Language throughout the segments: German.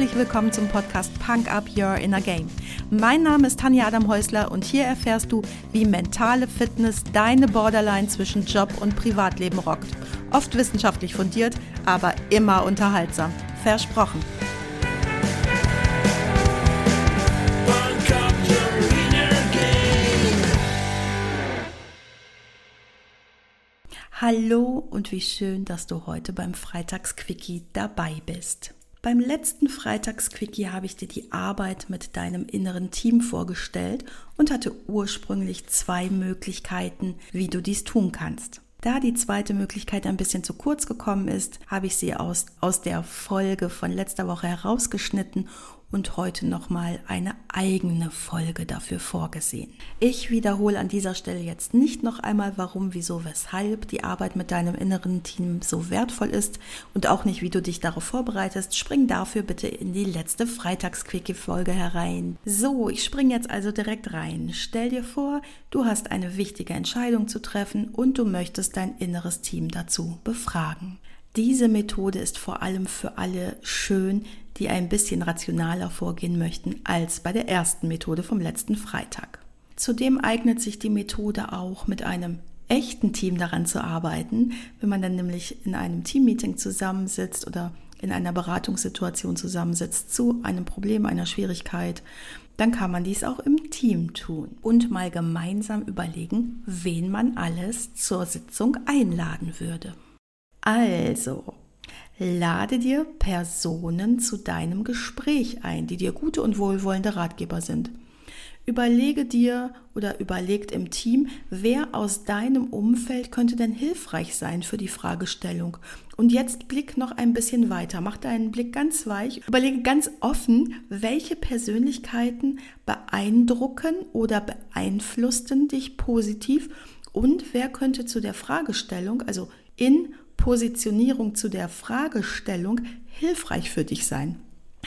herzlich willkommen zum Podcast Punk Up Your Inner Game. Mein Name ist Tanja Adam Häusler und hier erfährst du, wie mentale Fitness deine Borderline zwischen Job und Privatleben rockt. Oft wissenschaftlich fundiert, aber immer unterhaltsam. Versprochen. Hallo und wie schön, dass du heute beim Freitagsquickie dabei bist. Beim letzten Freitagsquickie habe ich dir die Arbeit mit deinem inneren Team vorgestellt und hatte ursprünglich zwei Möglichkeiten, wie du dies tun kannst. Da die zweite Möglichkeit ein bisschen zu kurz gekommen ist, habe ich sie aus, aus der Folge von letzter Woche herausgeschnitten und heute nochmal eine eigene Folge dafür vorgesehen. Ich wiederhole an dieser Stelle jetzt nicht noch einmal, warum, wieso, weshalb die Arbeit mit deinem inneren Team so wertvoll ist und auch nicht, wie du dich darauf vorbereitest. Spring dafür bitte in die letzte Freitagsquickie-Folge herein. So, ich springe jetzt also direkt rein. Stell dir vor, du hast eine wichtige Entscheidung zu treffen und du möchtest dein inneres Team dazu befragen. Diese Methode ist vor allem für alle schön, die ein bisschen rationaler vorgehen möchten als bei der ersten Methode vom letzten Freitag. Zudem eignet sich die Methode auch mit einem echten Team daran zu arbeiten, wenn man dann nämlich in einem Teammeeting zusammensitzt oder in einer Beratungssituation zusammensitzt zu einem Problem, einer Schwierigkeit, dann kann man dies auch im Team tun und mal gemeinsam überlegen, wen man alles zur Sitzung einladen würde. Also, lade dir Personen zu deinem Gespräch ein, die dir gute und wohlwollende Ratgeber sind. Überlege dir oder überlegt im Team, wer aus deinem Umfeld könnte denn hilfreich sein für die Fragestellung. Und jetzt blick noch ein bisschen weiter, mach deinen Blick ganz weich, überlege ganz offen, welche Persönlichkeiten beeindrucken oder beeinflussten dich positiv und wer könnte zu der Fragestellung, also in Positionierung zu der Fragestellung hilfreich für dich sein.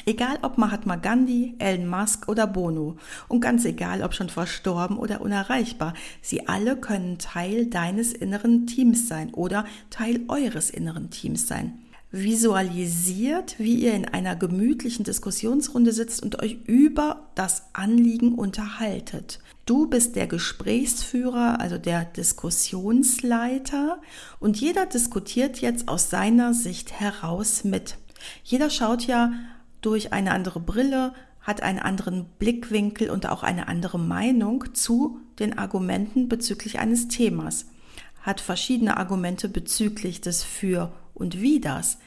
Egal ob Mahatma Gandhi, Elon Musk oder Bono und ganz egal ob schon verstorben oder unerreichbar, sie alle können Teil deines inneren Teams sein oder Teil eures inneren Teams sein. Visualisiert, wie ihr in einer gemütlichen Diskussionsrunde sitzt und euch über das Anliegen unterhaltet. Du bist der Gesprächsführer, also der Diskussionsleiter und jeder diskutiert jetzt aus seiner Sicht heraus mit. Jeder schaut ja durch eine andere Brille, hat einen anderen Blickwinkel und auch eine andere Meinung zu den Argumenten bezüglich eines Themas, hat verschiedene Argumente bezüglich des Für und Widers.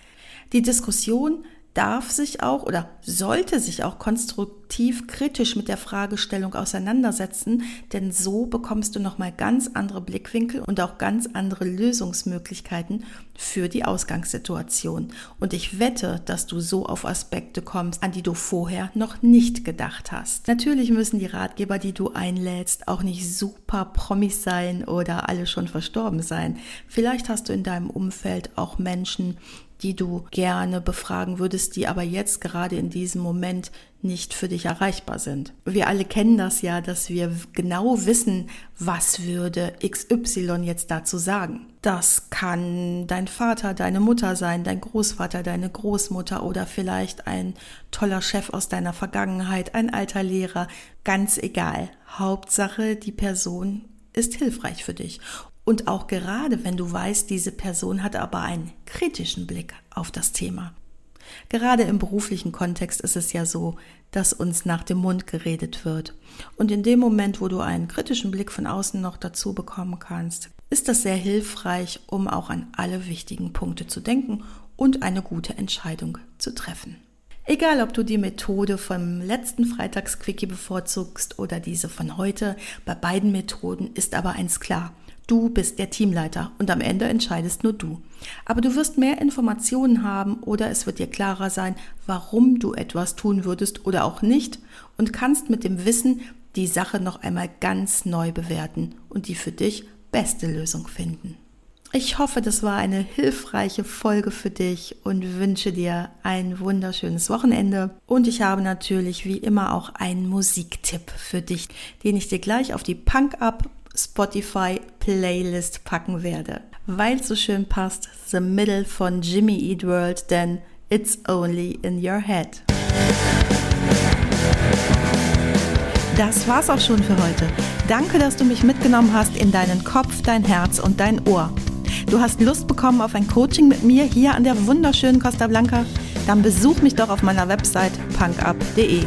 Die Diskussion darf sich auch oder sollte sich auch konstruktiv kritisch mit der Fragestellung auseinandersetzen, denn so bekommst du noch mal ganz andere Blickwinkel und auch ganz andere Lösungsmöglichkeiten für die Ausgangssituation und ich wette, dass du so auf Aspekte kommst, an die du vorher noch nicht gedacht hast. Natürlich müssen die Ratgeber, die du einlädst, auch nicht super Promis sein oder alle schon verstorben sein. Vielleicht hast du in deinem Umfeld auch Menschen, die du gerne befragen würdest, die aber jetzt gerade in diesem Moment nicht für dich erreichbar sind. Wir alle kennen das ja, dass wir genau wissen, was würde XY jetzt dazu sagen. Das kann dein Vater, deine Mutter sein, dein Großvater, deine Großmutter oder vielleicht ein toller Chef aus deiner Vergangenheit, ein alter Lehrer, ganz egal. Hauptsache, die Person ist hilfreich für dich. Und auch gerade wenn du weißt, diese Person hat aber einen kritischen Blick auf das Thema. Gerade im beruflichen Kontext ist es ja so, dass uns nach dem Mund geredet wird. Und in dem Moment, wo du einen kritischen Blick von außen noch dazu bekommen kannst, ist das sehr hilfreich, um auch an alle wichtigen Punkte zu denken und eine gute Entscheidung zu treffen. Egal, ob du die Methode vom letzten Freitagsquickie bevorzugst oder diese von heute, bei beiden Methoden ist aber eins klar. Du bist der Teamleiter und am Ende entscheidest nur du. Aber du wirst mehr Informationen haben oder es wird dir klarer sein, warum du etwas tun würdest oder auch nicht und kannst mit dem Wissen die Sache noch einmal ganz neu bewerten und die für dich beste Lösung finden. Ich hoffe, das war eine hilfreiche Folge für dich und wünsche dir ein wunderschönes Wochenende. Und ich habe natürlich wie immer auch einen Musiktipp für dich, den ich dir gleich auf die Punk Up Spotify Playlist packen werde. Weil so schön passt, The Middle von Jimmy Eat World, denn It's Only in Your Head. Das war's auch schon für heute. Danke, dass du mich mitgenommen hast in deinen Kopf, dein Herz und dein Ohr. Du hast Lust bekommen auf ein Coaching mit mir hier an der wunderschönen Costa Blanca? Dann besuch mich doch auf meiner Website punkup.de.